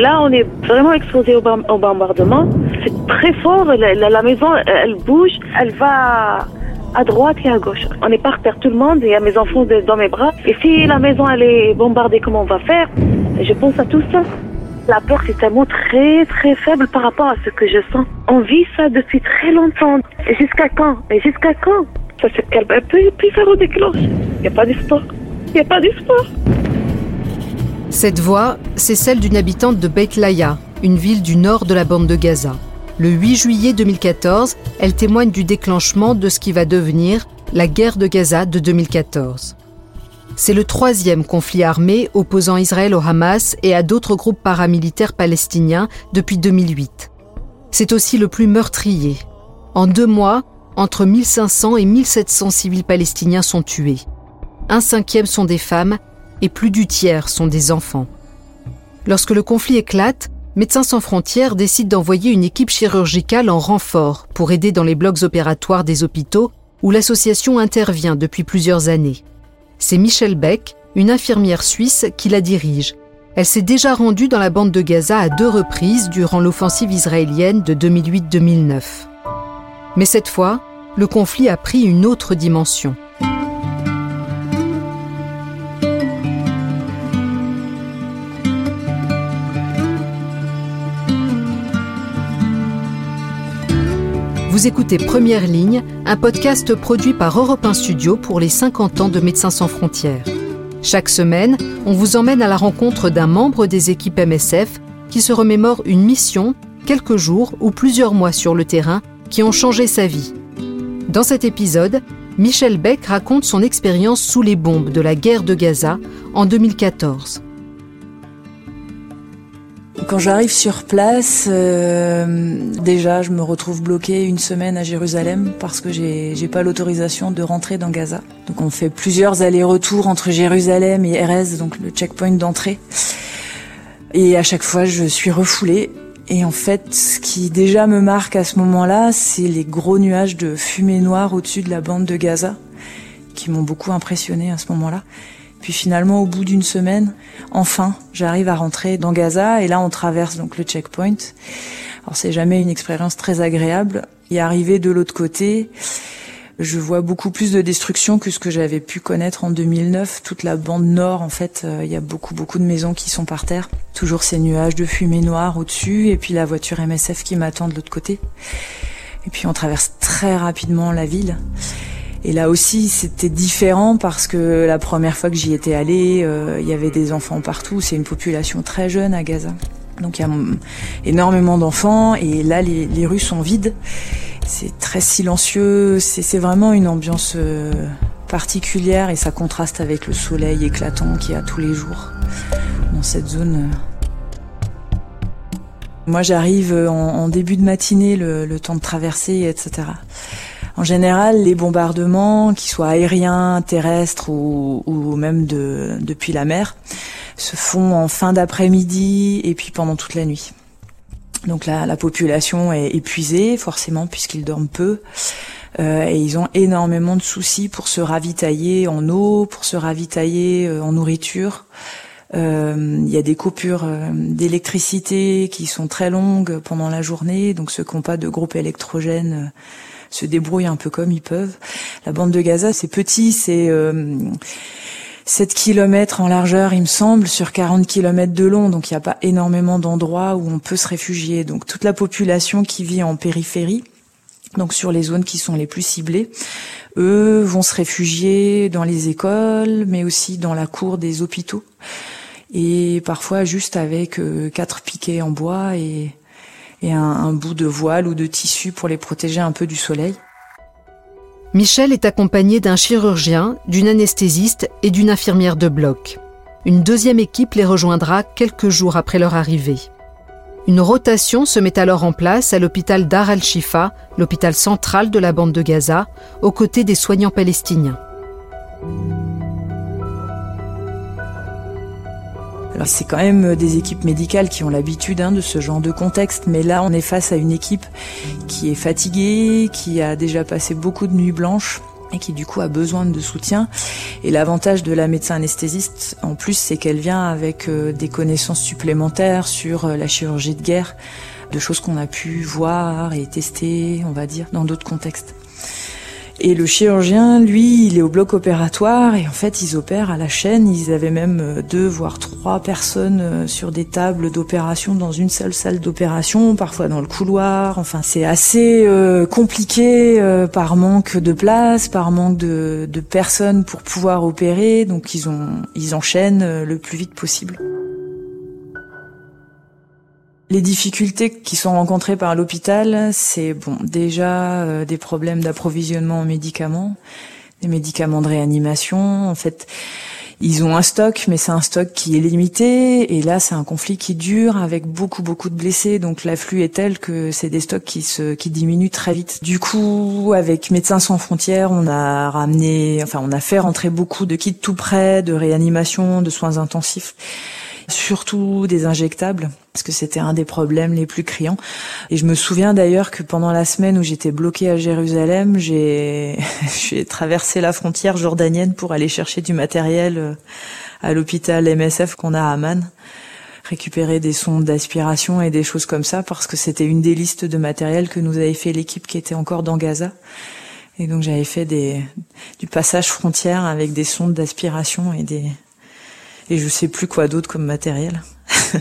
Là, on est vraiment exposé au, bombardement. C'est très fort. La, maison, elle bouge. Elle va à droite et à gauche. On est par terre, tout le monde. Il y a mes enfants dans mes bras. Et si la maison, elle est bombardée, comment on va faire? Je pense à tout ça. La peur, c'est un mot très, très faible par rapport à ce que je sens. On vit ça depuis très longtemps. Et jusqu'à quand? Et jusqu'à quand? Ça se calme un peu puis ça redéclenche. Il n'y a pas d'histoire. Il n'y a pas d'histoire. Cette voix, c'est celle d'une habitante de Beit Laïa, une ville du nord de la bande de Gaza. Le 8 juillet 2014, elle témoigne du déclenchement de ce qui va devenir la guerre de Gaza de 2014. C'est le troisième conflit armé opposant Israël au Hamas et à d'autres groupes paramilitaires palestiniens depuis 2008. C'est aussi le plus meurtrier. En deux mois, entre 1500 et 1700 civils palestiniens sont tués. Un cinquième sont des femmes et plus du tiers sont des enfants. Lorsque le conflit éclate, Médecins sans frontières décide d'envoyer une équipe chirurgicale en renfort pour aider dans les blocs opératoires des hôpitaux où l'association intervient depuis plusieurs années. C'est Michelle Beck, une infirmière suisse, qui la dirige. Elle s'est déjà rendue dans la bande de Gaza à deux reprises durant l'offensive israélienne de 2008-2009. Mais cette fois, le conflit a pris une autre dimension. Vous écoutez Première Ligne, un podcast produit par Europe 1 Studio pour les 50 ans de Médecins sans frontières. Chaque semaine, on vous emmène à la rencontre d'un membre des équipes MSF qui se remémore une mission, quelques jours ou plusieurs mois sur le terrain, qui ont changé sa vie. Dans cet épisode, Michel Beck raconte son expérience sous les bombes de la guerre de Gaza en 2014. Quand j'arrive sur place, euh, déjà, je me retrouve bloquée une semaine à Jérusalem parce que j'ai pas l'autorisation de rentrer dans Gaza. Donc on fait plusieurs allers-retours entre Jérusalem et Erez, donc le checkpoint d'entrée. Et à chaque fois, je suis refoulée. Et en fait, ce qui déjà me marque à ce moment-là, c'est les gros nuages de fumée noire au-dessus de la bande de Gaza, qui m'ont beaucoup impressionné à ce moment-là. Puis finalement, au bout d'une semaine, enfin, j'arrive à rentrer dans Gaza et là, on traverse donc le checkpoint. Alors c'est jamais une expérience très agréable. Y arriver de l'autre côté, je vois beaucoup plus de destruction que ce que j'avais pu connaître en 2009. Toute la bande nord, en fait, il euh, y a beaucoup beaucoup de maisons qui sont par terre. Toujours ces nuages de fumée noire au-dessus et puis la voiture MSF qui m'attend de l'autre côté. Et puis on traverse très rapidement la ville. Et là aussi, c'était différent parce que la première fois que j'y étais allée, euh, il y avait des enfants partout. C'est une population très jeune à Gaza. Donc il y a énormément d'enfants et là, les, rues sont vides. C'est très silencieux. C'est vraiment une ambiance euh, particulière et ça contraste avec le soleil éclatant qu'il y a tous les jours dans cette zone. Moi, j'arrive en, en, début de matinée, le, le temps de traverser, etc. En général, les bombardements, qu'ils soient aériens, terrestres ou, même de, depuis la mer, se font en fin d'après-midi et puis pendant toute la nuit. Donc là, la population est épuisée, forcément, puisqu'ils dorment peu. Euh, et ils ont énormément de soucis pour se ravitailler en eau, pour se ravitailler euh, en nourriture. Euh, il y a des coupures d'électricité qui sont très longues pendant la journée, donc ceux qui n'ont pas de groupe électrogène se débrouillent un peu comme ils peuvent. La bande de Gaza, c'est petit, c'est euh, 7 km en largeur, il me semble, sur 40 km de long, donc il n'y a pas énormément d'endroits où on peut se réfugier. Donc toute la population qui vit en périphérie, donc sur les zones qui sont les plus ciblées, eux vont se réfugier dans les écoles, mais aussi dans la cour des hôpitaux, et parfois juste avec euh, quatre piquets en bois et et un, bout de voile ou de tissu pour les protéger un peu du soleil. Michel est accompagné d'un chirurgien, d'une anesthésiste et d'une infirmière de bloc. Une deuxième équipe les rejoindra quelques jours après leur arrivée. Une rotation se met alors en place à l'hôpital Dar al-Shifa, l'hôpital central de la bande de Gaza, aux côtés des soignants palestiniens. C'est quand même des équipes médicales qui ont l'habitude hein, de ce genre de contexte, mais là on est face à une équipe qui est fatiguée, qui a déjà passé beaucoup de nuits blanches et qui du coup a besoin de soutien. Et l'avantage de la médecin anesthésiste, en plus, c'est qu'elle vient avec euh, des connaissances supplémentaires sur euh, la chirurgie de guerre, de choses qu'on a pu voir et tester, on va dire, dans d'autres contextes. Et le chirurgien, lui, il est au bloc opératoire et en fait, ils opèrent à la chaîne. Ils avaient même euh, deux, voire trois personnes euh, sur des tables d'opération dans une seule salle d'opération, parfois dans le couloir. Enfin, c'est assez euh, compliqué par manque de place, par manque de, de personnes pour pouvoir opérer. Donc, ils ont, ils enchaînent le plus vite possible. Les difficultés qui sont rencontrées par l'hôpital, c'est bon déjà euh, des problèmes d'approvisionnement en médicaments, des médicaments de réanimation. En fait, ils ont un stock, mais c'est un stock qui est limité. Et là, c'est un conflit qui dure avec beaucoup beaucoup de blessés. Donc l'afflux est tel que c'est des stocks qui se qui diminuent très vite. Du coup, avec Médecins sans frontières, on a ramené, enfin, on a fait rentrer beaucoup de kits tout près, de réanimation, de soins intensifs surtout des injectables, parce que c'était un des problèmes les plus criants. Et je me souviens d'ailleurs que pendant la semaine où j'étais bloquée à Jérusalem, j'ai traversé la frontière jordanienne pour aller chercher du matériel euh, à l'hôpital MSF qu'on a à Amman récupérer des sondes d'aspiration et des choses comme ça parce que c'était une des listes de matériel que nous avait fait l'équipe qui était encore dans Gaza. Et donc j'avais fait des, du passage frontière avec des sondes d'aspiration et des, et je sais plus quoi d'autre comme matériel.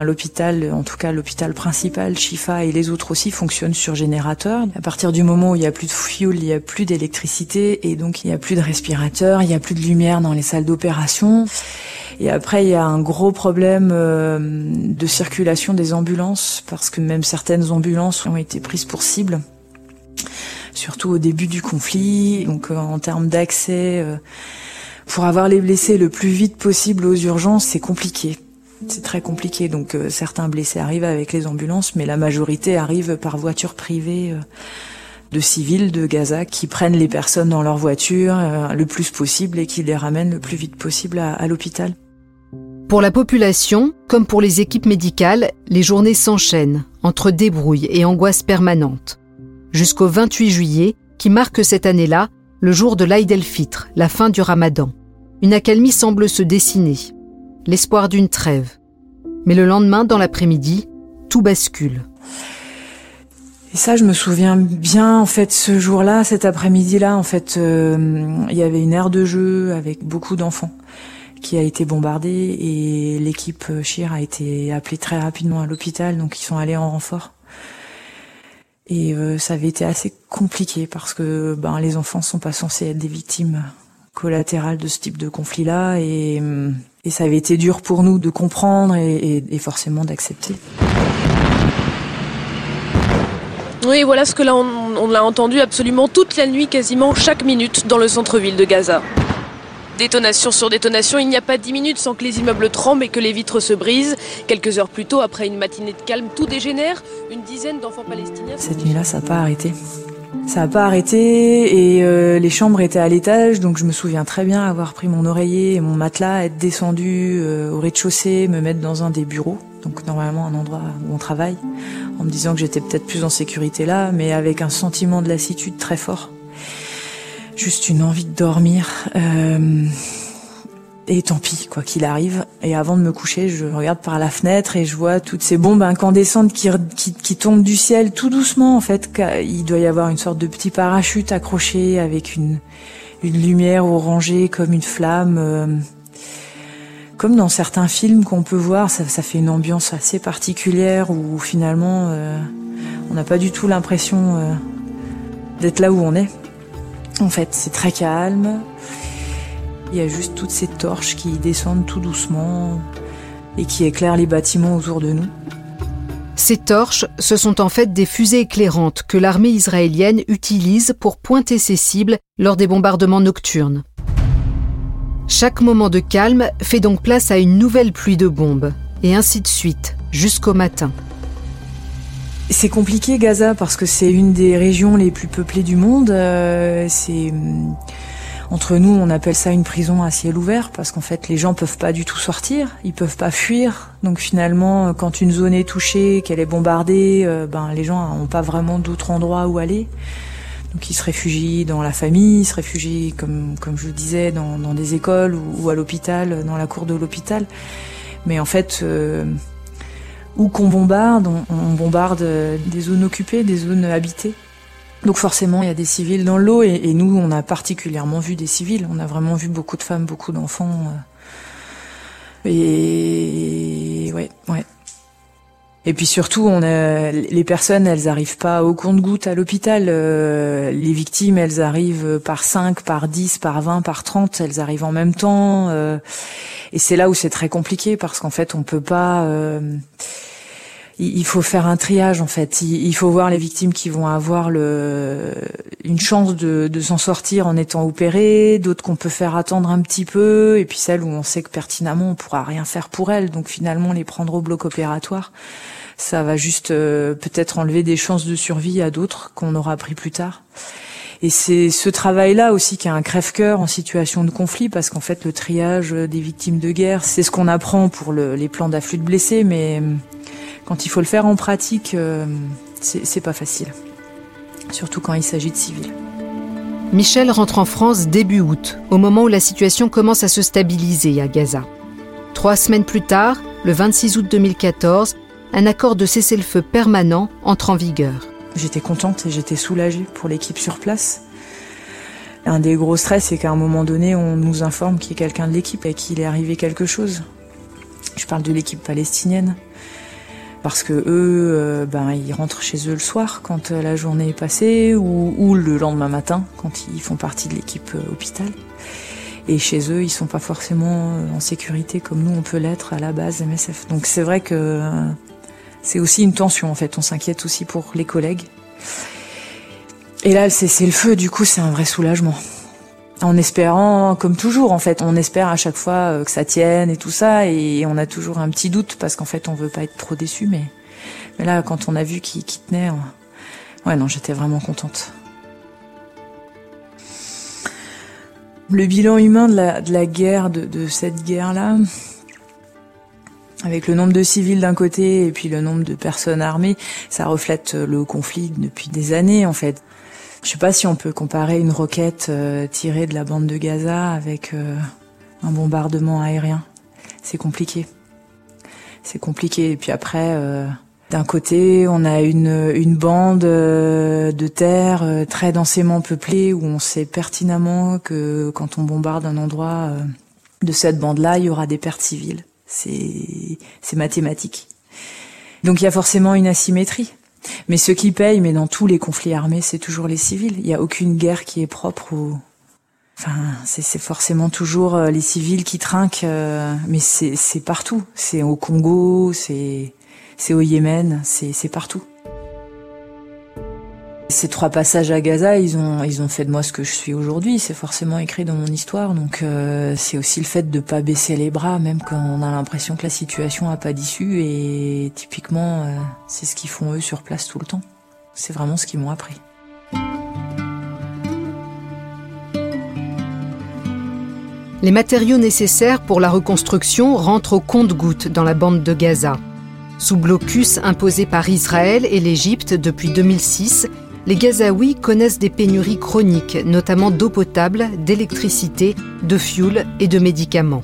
L'hôpital, en tout cas l'hôpital principal, Chifa et les autres aussi fonctionnent sur générateur. À partir du moment où il y a plus de fuel, il y a plus d'électricité et donc il y a plus de respirateurs, il y a plus de lumière dans les salles d'opération. Et après, il y a un gros problème euh, de circulation des ambulances parce que même certaines ambulances ont été prises pour cible, surtout au début du conflit. Donc euh, en termes d'accès euh, pour avoir les blessés le plus vite possible aux urgences, c'est compliqué. C'est très compliqué. Donc euh, certains blessés arrivent avec les ambulances, mais la majorité arrive par voiture privée euh, de civils de Gaza qui prennent les personnes dans leur voiture euh, le plus possible et qui les ramènent le plus vite possible à, à l'hôpital. Pour la population, comme pour les équipes médicales, les journées s'enchaînent entre débrouille et angoisse permanente. Jusqu'au 28 juillet, qui marque cette année-là le jour de l'Aïd el-Fitr, la fin du ramadan. Une accalmie semble se dessiner, l'espoir d'une trêve. Mais le lendemain, dans l'après-midi, tout bascule. Et ça, je me souviens bien, en fait, ce jour-là, cet après-midi-là, en fait, euh, il y avait une aire de jeu avec beaucoup d'enfants qui a été bombardée et l'équipe Chir a été appelée très rapidement à l'hôpital, donc ils sont allés en renfort. Et euh, ça avait été assez compliqué parce que ben, les enfants sont pas censés être des victimes collatérales de ce type de conflit-là et, et, ça avait été dur pour nous de comprendre et, et, forcément d'accepter. Oui, voilà ce que là on, on l'a entendu absolument toute la nuit, quasiment chaque minute dans le centre-ville de Gaza. Détonation sur détonation, il n'y a pas dix minutes sans que les immeubles tremblent et que les vitres se brisent. Quelques heures plus tôt, après une matinée de calme, tout dégénère. Une dizaine d'enfants palestiniens. Cette nuit-là, ça n'a pas arrêté. Ça n'a pas arrêté et euh, les chambres étaient à l'étage, donc je me souviens très bien avoir pris mon oreiller et mon matelas, être descendu euh, au rez-de-chaussée, me mettre dans un des bureaux, donc normalement un endroit où on travaille, en me disant que j'étais peut-être plus en sécurité là, mais avec un sentiment de lassitude très fort. Juste une envie de dormir. Euh, et tant pis, quoi qu'il arrive. Et avant de me coucher, je regarde par la fenêtre et je vois toutes ces bombes incandescentes qui, qui, tombent du ciel tout doucement, en fait. Il doit y avoir une sorte de petit parachute accroché avec une, une lumière orangée comme une flamme. Euh, comme dans certains films qu'on peut voir, ça, ça, fait une ambiance assez particulière où finalement euh, on n'a pas du tout l'impression euh, d'être là où on est. En fait, c'est très calme. Il y a juste toutes ces torches qui descendent tout doucement et qui éclairent les bâtiments autour de nous. Ces torches, ce sont en fait des fusées éclairantes que l'armée israélienne utilise pour pointer ses cibles lors des bombardements nocturnes. Chaque moment de calme fait donc place à une nouvelle pluie de bombes, et ainsi de suite, jusqu'au matin. C'est compliqué Gaza parce que c'est une des régions les plus peuplées du monde. Euh, c'est entre nous, on appelle ça une prison à ciel ouvert parce qu'en fait, les gens peuvent pas du tout sortir, ils peuvent pas fuir. Donc finalement, quand une zone est touchée, qu'elle est bombardée, euh, ben les gens n'ont pas vraiment d'autre endroit où aller. Donc ils se réfugient dans la famille, ils se réfugient, comme, comme je le disais, dans, dans des écoles ou, à l'hôpital, dans la cour de l'hôpital. Mais en fait, euh, où qu'on bombarde, on, on, bombarde des zones occupées, des zones habitées. Donc forcément, il y a des civils dans l'eau et, et, nous, on a particulièrement vu des civils. On a vraiment vu beaucoup de femmes, beaucoup d'enfants. Euh. Et ouais, ouais. Et puis surtout, on les personnes, elles arrivent pas au compte-goutte à l'hôpital. Euh, les victimes, elles arrivent par 5, par 10, par 20, par 30. Elles arrivent en même temps. Euh, et c'est là où c'est très compliqué parce qu'en fait, on peut pas. Il faut faire un triage en fait. Il faut voir les victimes qui vont avoir le, une chance de, s'en sortir en étant opérées, d'autres qu'on peut faire attendre un petit peu, et puis celles où on sait que pertinemment on pourra rien faire pour elles, donc finalement les prendre au bloc opératoire ça va juste euh, peut-être enlever des chances de survie à d'autres qu'on aura appris plus tard. Et c'est ce travail-là aussi qui est un crève-cœur en situation de conflit, parce qu'en fait le triage des victimes de guerre, c'est ce qu'on apprend pour le, les plans d'afflux de blessés, mais euh, quand il faut le faire en pratique, euh, c'est pas facile. Surtout quand il s'agit de civils. Michel rentre en France début août, au moment où la situation commence à se stabiliser à Gaza. Trois semaines plus tard, le 26 août 2014, un accord de cessez-le-feu permanent entre en vigueur. J'étais contente et j'étais soulagée pour l'équipe sur place. Un des gros stress, c'est qu'à un moment donné, on nous informe qu'il y a quelqu'un de l'équipe et qu'il est arrivé quelque chose. Je parle de l'équipe palestinienne. Parce que eux, euh, ben, ils rentrent chez eux le soir quand euh, la journée est passée ou, ou le lendemain matin quand ils font partie de l'équipe euh, hôpital. Et chez eux, ils sont pas forcément en sécurité comme nous on peut l'être à la base MSF. Donc c'est vrai que c'est aussi une tension en fait. On s'inquiète aussi pour les collègues. Et là, c'est le feu. Du coup, c'est un vrai soulagement. En espérant, comme toujours en fait, on espère à chaque fois euh, que ça tienne et tout ça, et on a toujours un petit doute parce qu'en fait, on veut pas être trop déçu. Mais, là, quand on a vu qu'il tenait, ouais, non, j'étais vraiment contente. Le bilan humain de la, guerre, de, de cette guerre-là, avec le nombre de civils d'un côté et puis le nombre de personnes armées, ça reflète le conflit depuis des années en fait. Je sais pas si on peut comparer une roquette euh, tirée de la bande de Gaza avec euh, un bombardement aérien. C'est compliqué. C'est compliqué. Et puis après, euh, d'un côté, on a une, une bande de terre très densément peuplée où on sait pertinemment que quand on bombarde un endroit de cette bande-là, il y aura des pertes civiles c'est mathématique. Donc il y a forcément une asymétrie. Mais ceux qui payent, mais dans tous les conflits armés, c'est toujours les civils. Il n'y a aucune guerre qui est propre au... Enfin, c'est forcément toujours euh, les civils qui trinquent, euh, mais c'est partout. C'est au Congo, c'est au Yémen, c'est partout. Ces trois passages à Gaza, ils ont, fait de moi ce que je suis aujourd'hui. C'est forcément écrit dans mon histoire. Donc euh, c'est aussi le fait de pas baisser les bras, même quand on a l'impression que la situation a pas d'issue. Et typiquement, euh, c'est ce qu'ils font eux sur place tout le temps. C'est vraiment ce qu'ils m'ont appris. Les matériaux nécessaires pour la reconstruction rentrent au compte-gouttes dans la bande de Gaza. Sous blocus imposé par Israël et l'Égypte depuis 2006, les Gazaouis connaissent des pénuries chroniques, notamment d'eau potable, d'électricité, de fioul et de médicaments.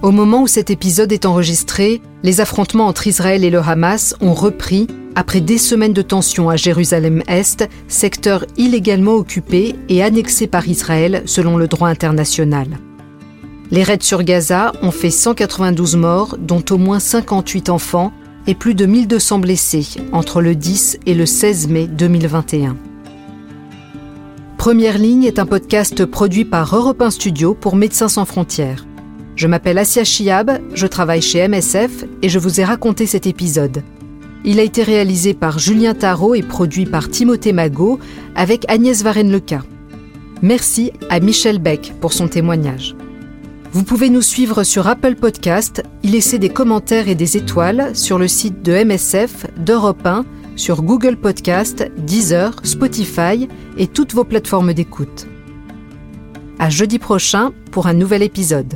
Au moment où cet épisode est enregistré, les affrontements entre Israël et le Hamas ont repris après des semaines de tensions à Jérusalem-Est, secteur illégalement occupé et annexé par Israël selon le droit international. Les raids sur Gaza ont fait 192 morts, dont au moins 58 enfants, et plus de 1200 blessés entre le 10 et le 16 mai 2021. Première ligne est un podcast produit par Europe 1 Studio pour Médecins sans frontières. Je m'appelle Asia Chiab, je travaille chez MSF et je vous ai raconté cet épisode. Il a été réalisé par Julien Tarot et produit par Timothée Magot avec Agnès Varenne-Leca. Merci à Michel Beck pour son témoignage. Vous pouvez nous suivre sur Apple Podcast, y laisser des commentaires et des étoiles sur le site de MSF, d'Europe 1, sur Google Podcast, Deezer, Spotify et toutes vos plateformes d'écoute. À jeudi prochain pour un nouvel épisode.